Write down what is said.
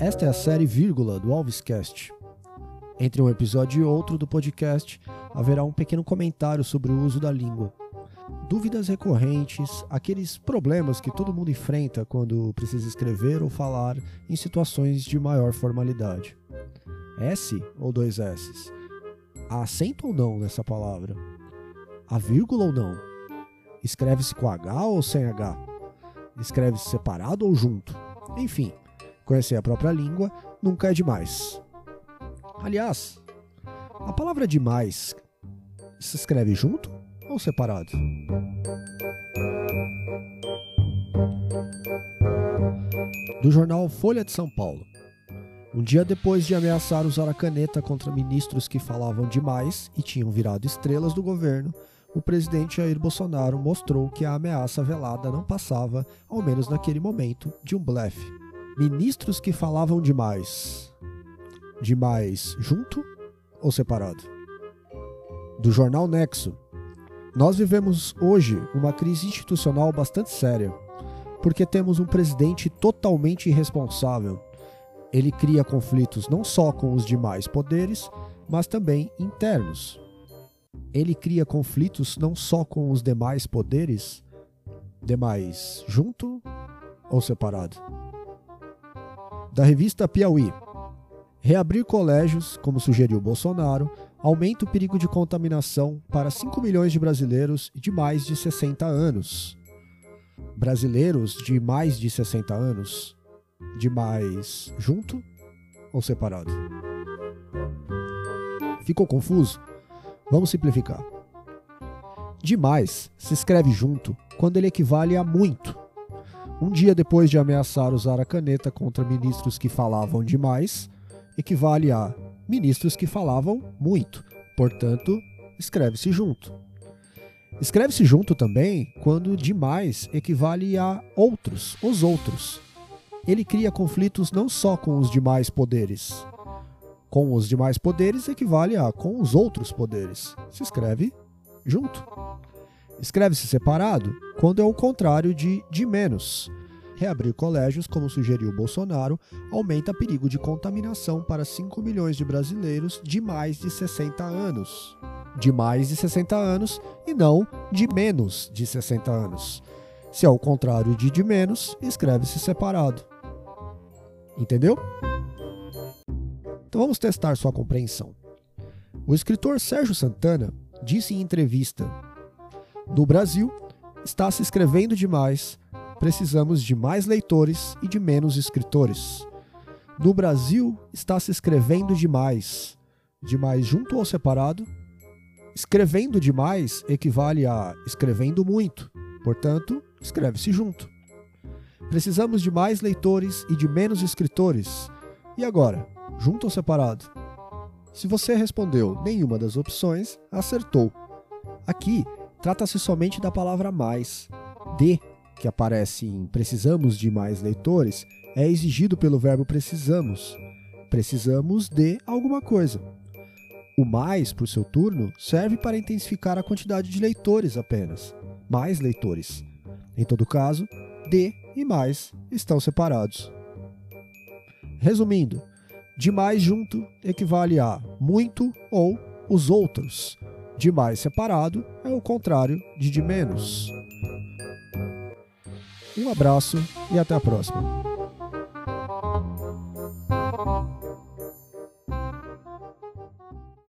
Esta é a série Vírgula do Alvescast. Entre um episódio e outro do podcast, haverá um pequeno comentário sobre o uso da língua. Dúvidas recorrentes, aqueles problemas que todo mundo enfrenta quando precisa escrever ou falar em situações de maior formalidade. S ou dois S's? Há acento ou não nessa palavra? Há vírgula ou não? Escreve-se com H ou sem H? Escreve-se separado ou junto? Enfim, conhecer a própria língua nunca é demais. Aliás, a palavra demais se escreve junto ou separado? Do jornal Folha de São Paulo. Um dia depois de ameaçar usar a caneta contra ministros que falavam demais e tinham virado estrelas do governo, o presidente Jair Bolsonaro mostrou que a ameaça velada não passava, ao menos naquele momento, de um blefe. Ministros que falavam demais. Demais junto ou separado? Do jornal Nexo. Nós vivemos hoje uma crise institucional bastante séria, porque temos um presidente totalmente irresponsável. Ele cria conflitos não só com os demais poderes, mas também internos ele cria conflitos não só com os demais poderes, demais junto ou separado. Da revista Piauí. Reabrir colégios, como sugeriu Bolsonaro, aumenta o perigo de contaminação para 5 milhões de brasileiros de mais de 60 anos. Brasileiros de mais de 60 anos, de mais junto ou separado? Ficou confuso? Vamos simplificar. Demais se escreve junto quando ele equivale a muito. Um dia depois de ameaçar usar a caneta contra ministros que falavam demais, equivale a ministros que falavam muito. Portanto, escreve-se junto. Escreve-se junto também quando demais equivale a outros, os outros. Ele cria conflitos não só com os demais poderes, com os demais poderes equivale a com os outros poderes. Se escreve junto. Escreve-se separado quando é o contrário de de menos. Reabrir colégios, como sugeriu Bolsonaro, aumenta perigo de contaminação para 5 milhões de brasileiros de mais de 60 anos. De mais de 60 anos e não de menos de 60 anos. Se é o contrário de de menos, escreve-se separado. Entendeu? Então vamos testar sua compreensão. O escritor Sérgio Santana disse em entrevista: No Brasil, está se escrevendo demais, precisamos de mais leitores e de menos escritores. No Brasil, está se escrevendo demais. Demais junto ou separado? Escrevendo demais equivale a escrevendo muito, portanto, escreve-se junto. Precisamos de mais leitores e de menos escritores. E agora? Junto ou separado? Se você respondeu nenhuma das opções, acertou. Aqui, trata-se somente da palavra mais. De, que aparece em precisamos de mais leitores, é exigido pelo verbo precisamos. Precisamos de alguma coisa. O mais, por seu turno, serve para intensificar a quantidade de leitores apenas. Mais leitores. Em todo caso, de e mais estão separados. Resumindo, de mais junto equivale a muito ou os outros. De mais separado é o contrário de de menos. Um abraço e até a próxima.